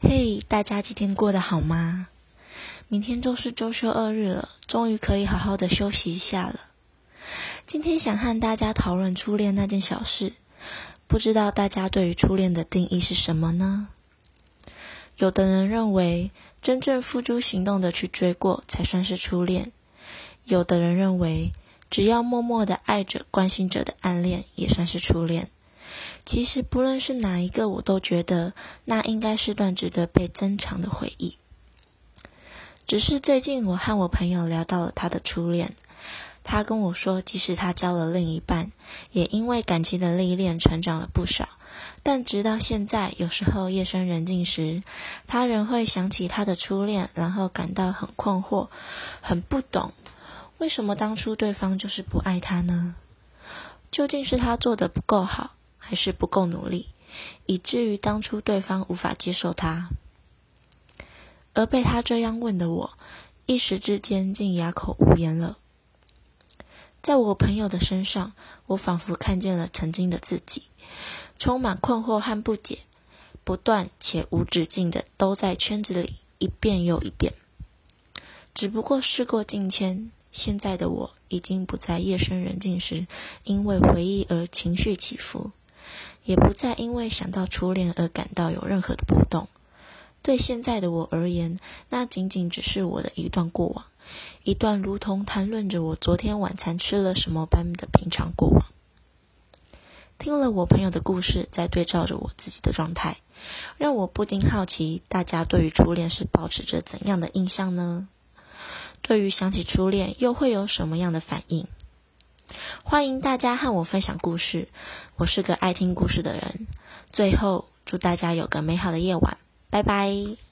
嘿，大家今天过得好吗？明天就是周休二日了，终于可以好好的休息一下了。今天想和大家讨论初恋那件小事，不知道大家对于初恋的定义是什么呢？有的人认为，真正付诸行动的去追过才算是初恋；有的人认为，只要默默的爱着、关心着的暗恋也算是初恋。其实不论是哪一个，我都觉得那应该是段值得被珍藏的回忆。只是最近我和我朋友聊到了他的初恋，他跟我说，即使他交了另一半，也因为感情的历练成长了不少，但直到现在，有时候夜深人静时，他仍会想起他的初恋，然后感到很困惑，很不懂，为什么当初对方就是不爱他呢？究竟是他做的不够好？还是不够努力，以至于当初对方无法接受他，而被他这样问的我，一时之间竟哑口无言了。在我朋友的身上，我仿佛看见了曾经的自己，充满困惑和不解，不断且无止境的都在圈子里一遍又一遍。只不过事过境迁，现在的我已经不在夜深人静时因为回忆而情绪起伏。也不再因为想到初恋而感到有任何的波动。对现在的我而言，那仅仅只是我的一段过往，一段如同谈论着我昨天晚餐吃了什么般的平常过往。听了我朋友的故事，再对照着我自己的状态，让我不禁好奇：大家对于初恋是保持着怎样的印象呢？对于想起初恋，又会有什么样的反应？欢迎大家和我分享故事，我是个爱听故事的人。最后，祝大家有个美好的夜晚，拜拜。